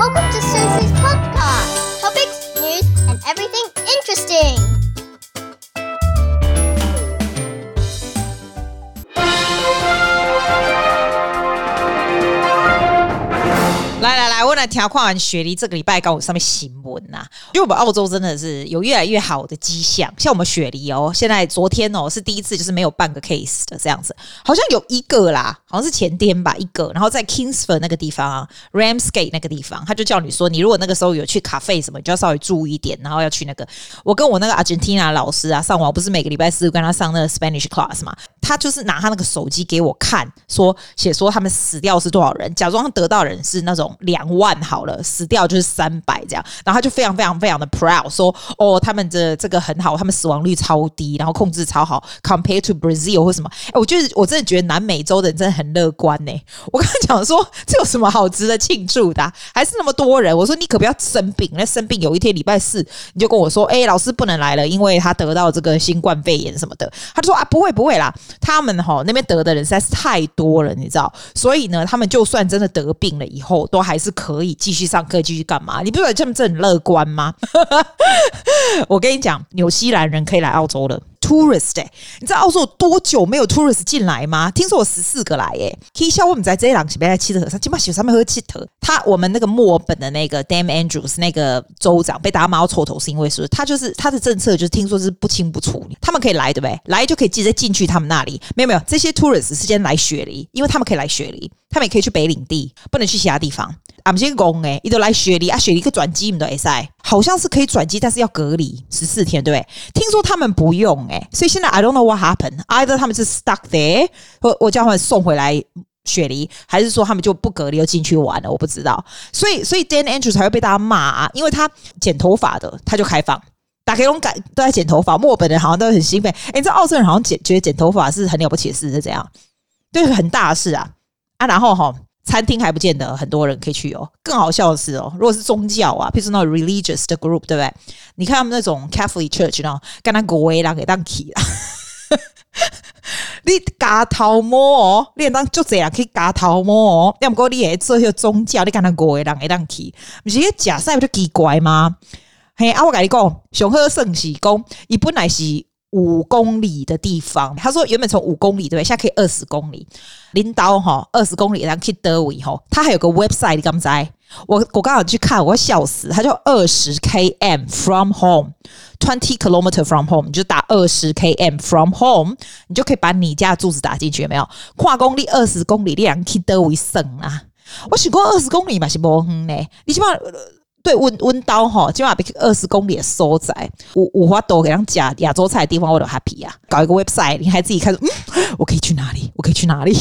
Welcome to 来，调看完雪梨这个礼拜刚好上面新闻呐、啊，因为我们澳洲真的是有越来越好的迹象。像我们雪梨哦，现在昨天哦是第一次就是没有半个 case 的这样子，好像有一个啦，好像是前天吧一个，然后在 Kingsford 那个地方啊，Ramsgate 那个地方，他就叫你说，你如果那个时候有去咖啡什么，你就要稍微注意一点，然后要去那个。我跟我那个 Argentina 老师啊上网，不是每个礼拜四跟他上那个 Spanish class 嘛，他就是拿他那个手机给我看，说写说他们死掉是多少人，假装得到人是那种。两万办好了，死掉就是三百这样，然后他就非常非常非常的 proud 说，哦，他们的这个很好，他们死亡率超低，然后控制超好，compared to Brazil 或什么，哎，我觉得我真的觉得南美洲的人真的很乐观呢。我刚才讲说，这有什么好值得庆祝的？还是那么多人？我说你可不要生病，那生病有一天礼拜四你就跟我说，哎，老师不能来了，因为他得到这个新冠肺炎什么的。他就说啊，不会不会啦，他们哈那边得的人实在是太多了，你知道，所以呢，他们就算真的得病了以后，都还是可可以继续上课，继续干嘛？你不觉得这么这很乐观吗？我跟你讲，纽西兰人可以来澳洲了。Tourist 欸，你知道澳洲有多久没有 tourist 进来吗？听说我十四个来诶。可以笑我们在这一档是不是在七特河上？今晚雪上面喝七特。他我们那个墨尔本的那个 Dam Andrews 那个州长被大家骂到臭头，是因为是他就是他的政策就是听说是不清不楚。他们可以来对不对？来就可以直接进去他们那里。没有没有，这些 tourist 是先来雪梨，因为他们可以来雪梨，他们也可以去北领地，不能去其他地方。俺们先讲诶，一都来雪梨啊，雪梨个转机，你都会塞，好像是可以转机，但是要隔离十四天，对不对？听说他们不用诶，所以现在 I don't know what happened. Either 他们是 stuck there，我我叫他们送回来雪梨，还是说他们就不隔离又进去玩了？我不知道。所以所以 Dan Andrews 才会被大家骂啊，因为他剪头发的，他就开放，打开龙改都在剪头发。墨本人好像都很兴奋，诶，你知道澳洲人好像剪觉得剪头发是很了不起的事，是这样，对，很大事啊啊，然后哈。餐厅还不见得很多人可以去哦。更好笑的是哦，如果是宗教啊，譬如说那种 religious 的 group，对不对？你看他们那种 Catholic Church 呢，跟他国威啦给当起啦，你嘎头摸哦，你当就这样可以嘎头摸哦。要不过你也做一个宗教，你跟他国威让给当起，不是假赛不就奇怪吗？嘿，啊，我跟你讲，上好圣喜公，伊本来是。五公里的地方，他说原本从五公里对不对？现在可以二十公里。领导哈，二十公里然后去德维哈，他还有个 website，你敢不知？我我刚好去看，我笑死。他就二十 km from home，twenty kilometer from home，你就打二十 km from home，你就可以把你家的住址打进去，有没有？跨公里二十公里，你两去德维省啊？我想过二十公里嘛是不远呢？你起码。对，温温刀哈，起码比二十公里的所在，五五花豆给人家亚洲菜的地方，我都 happy 啊！搞一个 website，你还自己看，嗯，我可以去哪里？我可以去哪里？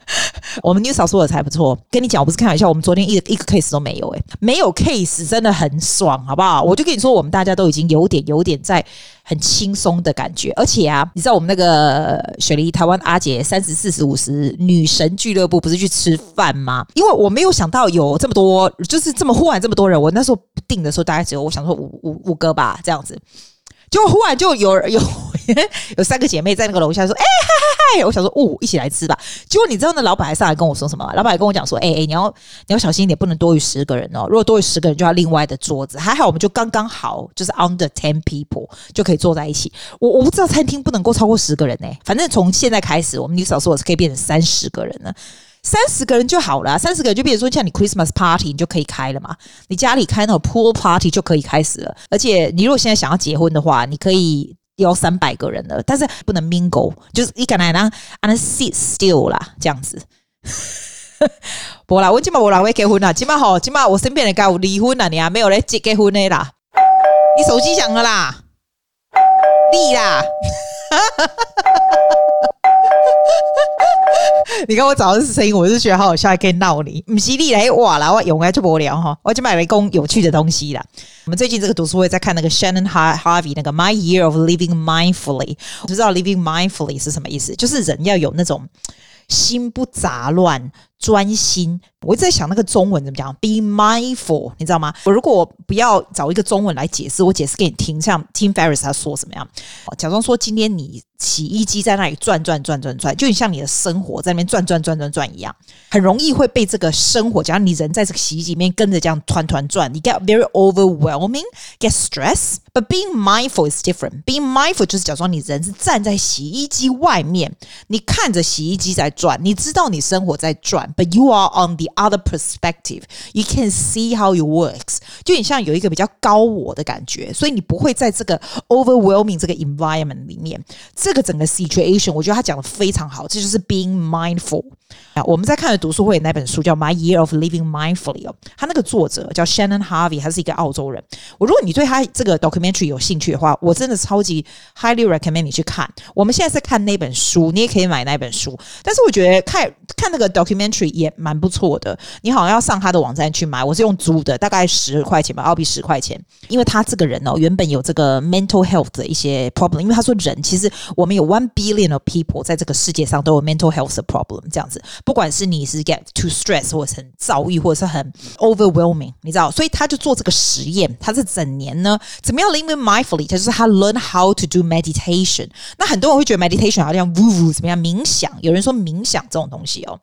我们 New South Wales 才不错，跟你讲，我不是开玩笑，我们昨天一个一个 case 都没有，诶，没有 case 真的很爽，好不好？我就跟你说，我们大家都已经有点有点在很轻松的感觉，而且啊，你知道我们那个雪梨台湾阿姐三十四十五十女神俱乐部不是去吃饭吗？因为我没有想到有这么多，就是这么忽然这么多人，我那时候定的时候大概只有我想说五五五个吧，这样子。就忽然就有有 有三个姐妹在那个楼下说：“哎嗨！”我想说：“哦，一起来吃吧。”结果你知道那老板还上来跟我说什么？老板还跟我讲说：“哎哎，你要你要小心一点，不能多于十个人哦。如果多于十个人，就要另外的桌子。还好我们就刚刚好，就是 under ten people 就可以坐在一起。我我不知道餐厅不能够超过十个人呢。反正从现在开始，我们女少说我是可以变成三十个人了。”三十个人就好了，三十个人就比如说像你 Christmas party 你就可以开了嘛，你家里开那种 pool party 就可以开始了。而且你如果现在想要结婚的话，你可以要三百个人了，但是不能 mingle，就是你敢来让 and sit still 啦，这样子。不啦，我今嘛我来会结婚啦，今嘛吼，今嘛我身边的该有离婚啦，你啊没有来结结婚的啦。你手机响了啦，立啦。你看我找的是声音，我是觉得好好笑，还可以闹你。不是你来哇啦，我用来就无聊哈，我就买了一公有趣的东西啦。我们最近这个读书会在看那个 Shannon Harvey 那个 My Year of Living Mindfully，我不知道 Living Mindfully 是什么意思，就是人要有那种心不杂乱、专心。我一直在想那个中文怎么讲，Be mindful，你知道吗？我如果不要找一个中文来解释，我解释给你听，像 Tim Ferris 他说什么样？假装说今天你。洗衣机在那里转转转转转，就你像你的生活在那边转转转转转一样，很容易会被这个生活，假如你人在这个洗衣机里面跟着这样团团转，你 get very overwhelming，get stress。But being mindful is different. Being mindful 就是假装你人是站在洗衣机外面，你看着洗衣机在转，你知道你生活在转 ，but you are on the other perspective. You can see how it works. 就很像有一个比较高我的感觉，所以你不会在这个 overwhelming 这个 environment 里面。这个整个 situation，我觉得他讲的非常好，这就是 being mindful。啊，我们在看的读书会那本书叫《My Year of Living Mindfully》哦，他那个作者叫 Shannon Harvey，他是一个澳洲人。我如果你对他这个 documentary 有兴趣的话，我真的超级 highly recommend 你去看。我们现在是看那本书，你也可以买那本书。但是我觉得看看那个 documentary 也蛮不错的。你好像要上他的网站去买，我是用租的，大概十块钱吧，澳币十块钱。因为他这个人哦，原本有这个 mental health 的一些 problem，因为他说人其实我们有 one billion of people 在这个世界上都有 mental health 的 problem 这样子。不管是你是 get too stress 或者很躁郁，或者是很 overwhelming，你知道，所以他就做这个实验。他是整年呢，怎么样 live mindfully？就是他 learn how to do meditation。那很多人会觉得 meditation 好像呜呜怎么样冥想？有人说冥想这种东西哦，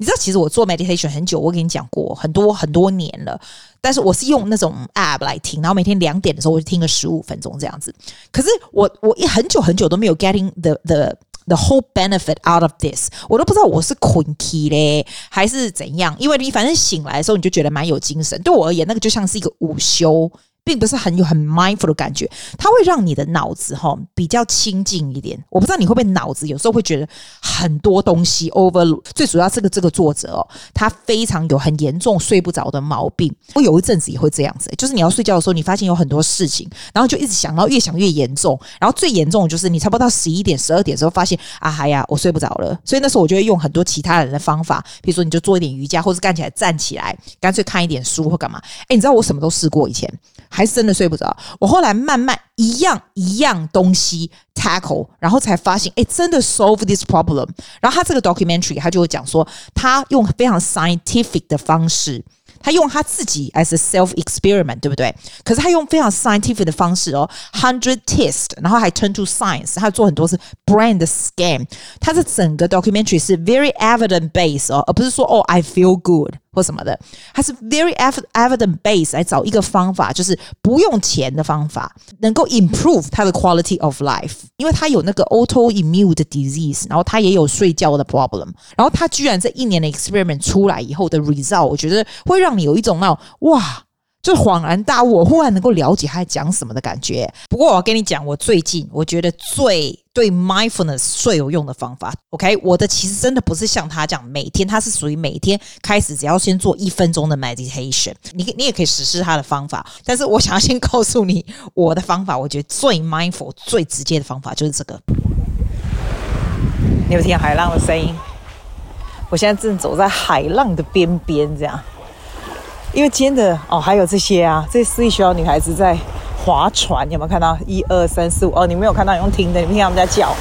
你知道，其实我做 meditation 很久，我跟你讲过很多很多年了。但是我是用那种 app 来听，然后每天两点的时候我就听个十五分钟这样子。可是我我一很久很久都没有 getting the the The whole benefit out of this，我都不知道我是困 key 嘞还是怎样，因为你反正醒来的时候你就觉得蛮有精神。对我而言，那个就像是一个午休。并不是很有很 mindful 的感觉，它会让你的脑子哈比较清静一点。我不知道你会不会脑子有时候会觉得很多东西 over。最主要这个这个作者哦，他非常有很严重睡不着的毛病。我有一阵子也会这样子，就是你要睡觉的时候，你发现有很多事情，然后就一直想，然后越想越严重。然后最严重的就是你差不多到十一点、十二点的时候，发现啊嗨呀，我睡不着了。所以那时候我就会用很多其他人的方法，比如说你就做一点瑜伽，或者干起来站起来，干脆看一点书或干嘛。诶，你知道我什么都试过以前。还是真的睡不着。我后来慢慢一样一样东西 tackle，然后才发现，哎，真的 solve this problem。然后他这个 documentary，他就会讲说，他用非常 scientific 的方式。他用他自己 as a self experiment，对不对？可是他用非常 scientific 的方式哦，hundred test，然后还 turn to science，他做很多是 brand scan。他的整个 documentary 是 very evidence base 哦，而不是说哦 I feel good 或什么的。他是 very evident base 来找一个方法，就是不用钱的方法，能够 improve 它的 quality of life。因为他有那个 autoimmune disease，然后他也有睡觉的 problem，然后他居然这一年的 experiment 出来以后的 result，我觉得会让你有一种那种哇，就恍然大悟，我忽然能够了解他在讲什么的感觉。不过我要跟你讲，我最近我觉得最对 mindfulness 最有用的方法，OK，我的其实真的不是像他讲每天，他是属于每天开始只要先做一分钟的 meditation，你你也可以实施他的方法。但是我想要先告诉你我的方法，我觉得最 mindful 最直接的方法就是这个。你有听海浪的声音？我现在正走在海浪的边边，这样。因为今天的哦，还有这些啊，这私立学校女孩子在划船，有没有看到？一二三四五哦，你没有看到，用听的，你听他们在叫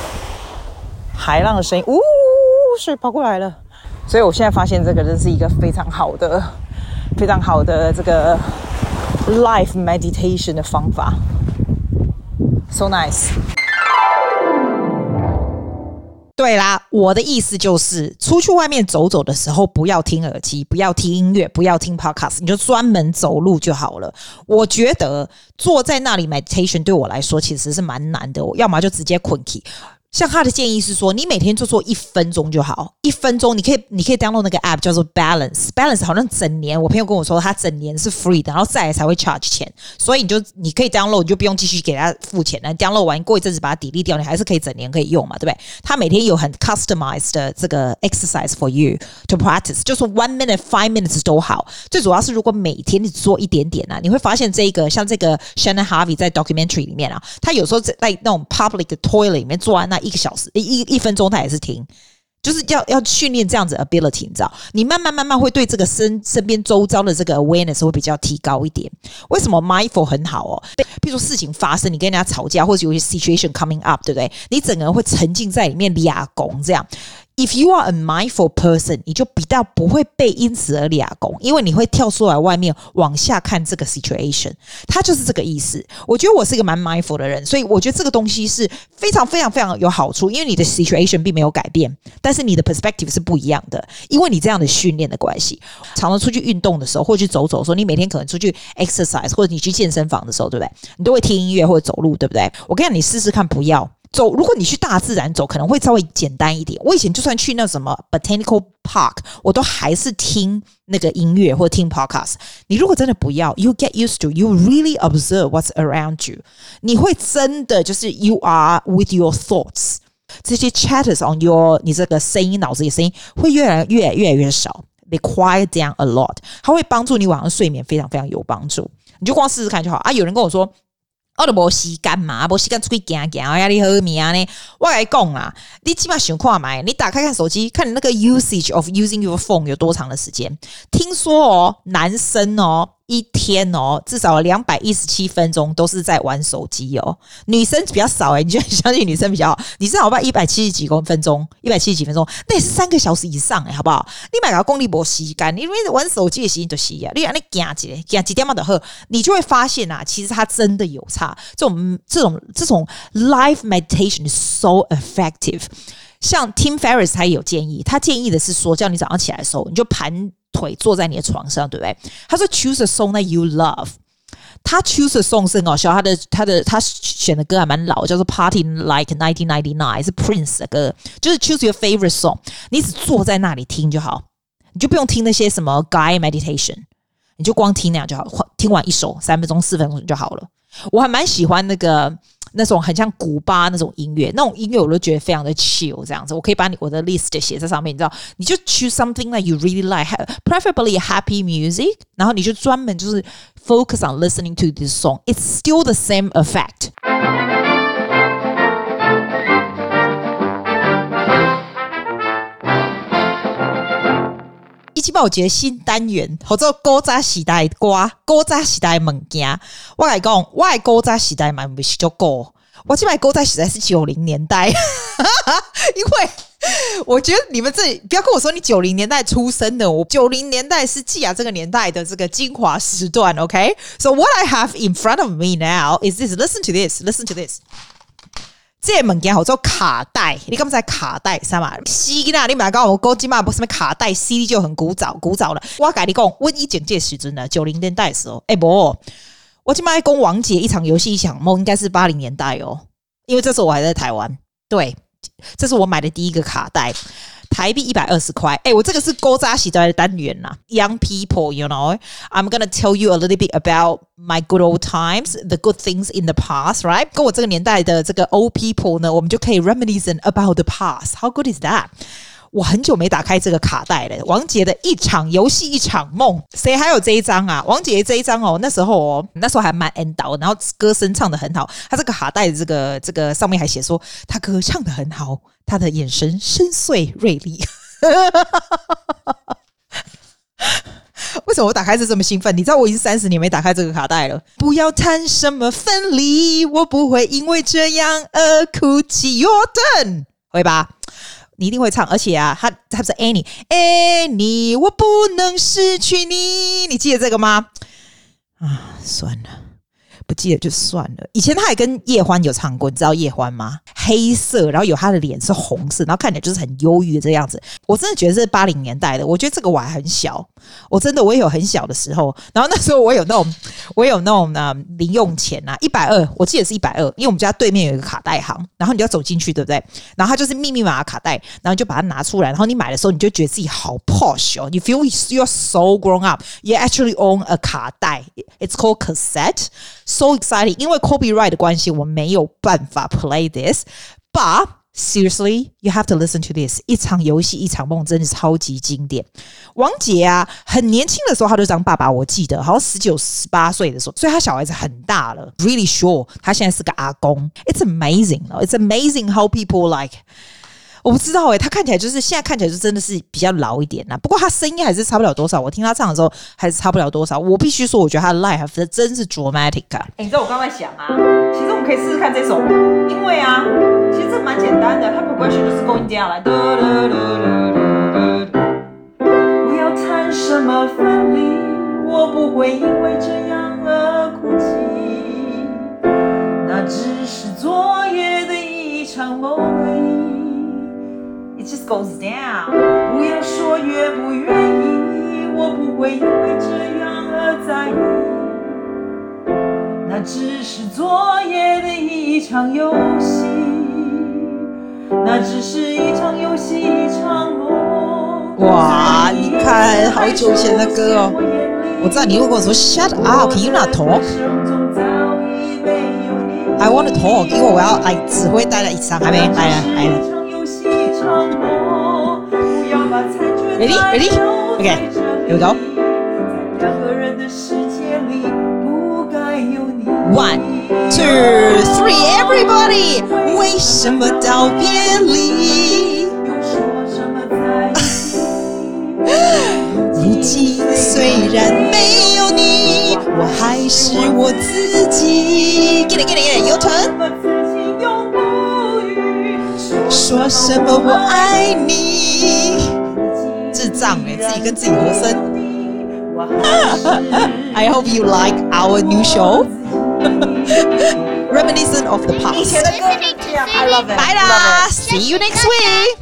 海浪的声音，呜，水跑过来了。所以我现在发现这个真是一个非常好的、非常好的这个 life meditation 的方法，so nice。对啦，我的意思就是，出去外面走走的时候，不要听耳机，不要听音乐，不要听 podcast，你就专门走路就好了。我觉得坐在那里 meditation 对我来说其实是蛮难的，我要么就直接困起。像他的建议是说，你每天就做一分钟就好，一分钟你可以你可以 download 那个 app 叫做 Balance，Balance 好像整年，我朋友跟我说他整年是 free 的，然后再来才会 charge 钱，所以你就你可以 download，你就不用继续给他付钱了，download 完过一阵子把它 delete 掉，你还是可以整年可以用嘛，对不对？他每天有很 customized 的这个 exercise for you to practice，就是 one minute five minutes 都好，最主要是如果每天你做一点点啊，你会发现这个像这个 Shannon Harvey 在 documentary 里面啊，他有时候在那种 public toilet 里面做完那。一个小时，一一分钟，他也是停，就是要要训练这样子 ability，你知道？你慢慢慢慢会对这个身身边周遭的这个 awareness 会比较提高一点。为什么 mindful 很好哦？比如说事情发生，你跟人家吵架，或者有些 situation coming up，对不对？你整个人会沉浸在里面，俩拱这样。If you are a mindful person，你就比较不会被因此而俩攻，因为你会跳出来外面往下看这个 situation，它就是这个意思。我觉得我是一个蛮 mindful 的人，所以我觉得这个东西是非常非常非常有好处，因为你的 situation 并没有改变，但是你的 perspective 是不一样的，因为你这样的训练的关系。常常出去运动的时候，或者去走走的时候，你每天可能出去 exercise，或者你去健身房的时候，对不对？你都会听音乐或者走路，对不对？我跟你讲，你试试看，不要。走，如果你去大自然走，可能会稍微简单一点。我以前就算去那什么 botanical park，我都还是听那个音乐或者听 podcast。你如果真的不要，you get used to, you really observe what's around you。你会真的就是 you are with your thoughts，这些 chatters on your 你这个声音脑子里声音会越来越越来越少，they quiet down a lot。它会帮助你晚上睡眠，非常非常有帮助。你就光试试看就好啊。有人跟我说。我都无时间嘛，无时间出去行行，压力好命呢。我来讲啊，你起码想看买，你打开看手机，看你那个 usage of using your phone 有多长的时间。听说哦，男生哦。一天哦，至少两百一十七分钟都是在玩手机哦。女生比较少哎，你就相信女生比较好？你至少把一百七十几公分钟，一百七十几分钟，那也是三个小时以上哎，好不好？你买个功力不吸干，你因为玩手机的时间就吸啊。你让你加几加几点嘛的喝，你就会发现啊，其实它真的有差。这种这种这种 life meditation is so effective。像 Tim Ferriss 他也有建议，他建议的是说，叫你早上起来的时候，你就盘。腿坐在你的床上，对不对？他说：“Choose a song that you love。”他 choose a song 是很搞笑，他的他的他选的歌还蛮老，叫做《Party Like 1999》，是 Prince 的歌。就是 Choose your favorite song，你只坐在那里听就好，你就不用听那些什么 Guy Meditation，你就光听那样就好。听完一首三分钟、四分钟就好了。我还蛮喜欢那个。那种很像古巴那种音乐，那种音乐我都觉得非常的 chill，这样子，我可以把你我的 list 写在上面，你知道，你就 choose something that you really like，preferably happy music，然后你就专门就是 focus on listening to this song，it's still the same effect。一起报捷新单元，叫做古早时代歌，古早时代物件。我来讲，我爱古早时代嘛，不是就古。我起码古早时代是九零年代，因为我觉得你们这不要跟我说你九零年代出生的，我九零年代是纪雅这个年代的这个精华时段。OK，so、what I have in front of me now is this. Listen to this. Listen to this. 这物件叫做卡带，你刚才卡带是嘛？CD 啦，你咪讲我高级嘛，不是什么卡带，CD 就很古早，古早了。我跟你讲，我以前这时阵呢，九零年代时候，哎、欸、不，我今麦讲王姐一场游戏一场梦，应该是八零年代哦，因为这时候我还在台湾。对，这是我买的第一个卡带。台币一百二十块，哎，我这个是古早时代的单元呐。Young people, you know, I'm gonna tell you a little bit about my good old times, the good things in the past, right？跟我这个年代的这个 old people 呢，我们就可以 reminiscent about the past. How good is that？ 我很久没打开这个卡带了。王杰的一场游戏一场梦，谁还有这一张啊？王杰这一张哦，那时候哦，那时候还蛮 end 到，然后歌声唱得很好。他这个卡带的这个这个上面还写说，他歌唱得很好，他的眼神深邃锐利。为什么我打开是这么兴奋？你知道我已经三十年没打开这个卡带了。不要谈什么分离，我不会因为这样而哭泣。Jordan，会吧？你一定会唱，而且啊，他他是 Annie，Annie，我不能失去你，你记得这个吗？啊，算了。不记得就算了。以前他还跟叶欢有唱过，你知道叶欢吗？黑色，然后有他的脸是红色，然后看起来就是很忧郁的这样子。我真的觉得是八零年代的。我觉得这个我还很小，我真的我也有很小的时候。然后那时候我有那种，我有那种呢零用钱啊，一百二，我记得是一百二，因为我们家对面有一个卡带行，然后你就要走进去，对不对？然后他就是密密麻麻卡带，然后就把它拿出来，然后你买的时候你就觉得自己好 posh 哦，你 feel you're so grown up. You actually own a 卡带，it's called cassette. So exciting！因为 copyright 的关系，我没有办法 play this。But seriously, you have to listen to this。一场游戏一场梦，真的是超级经典。王杰啊，很年轻的时候他就当爸爸，我记得好像十九、十八岁的时候，所以他小孩子很大了。Really sure，他现在是个阿公。It's amazing，It's amazing how people like。 我不知道哎、他看起来就是现在看起来就真的是比较老一点啦。不过他声音还是差不了多少，我听他唱的时候还是差不了多少。我必须说，我觉得他的 live 真是 dramatic！你知道我刚才想啊，其实我们可以试试看这首，因为啊，其实这蛮简单的，它没关系就是 going down 来。不要谈什么分离，我不会因为这样而哭泣，那只是 goes down。不要说愿不愿意，我不会因为这样而在意。那只是昨夜的一场游戏，那只是一场游戏，一场梦。哇，你看，好久以前的歌哦。我知道你如果说 Shut up，Can you not talk？I want to talk，因为我要来指挥大家一场，还没来了，来了。Ready, ready, OK, here we go. One, two, three, everybody. 为什么道别离？如今虽然没有你，我还是我自己。Get it, get it, get it. Your turn. 说什么我爱你？智障哎，自己跟自己和声。I hope you like our new show, reminiscent of the past. Listening to Bye 啦，See you next week.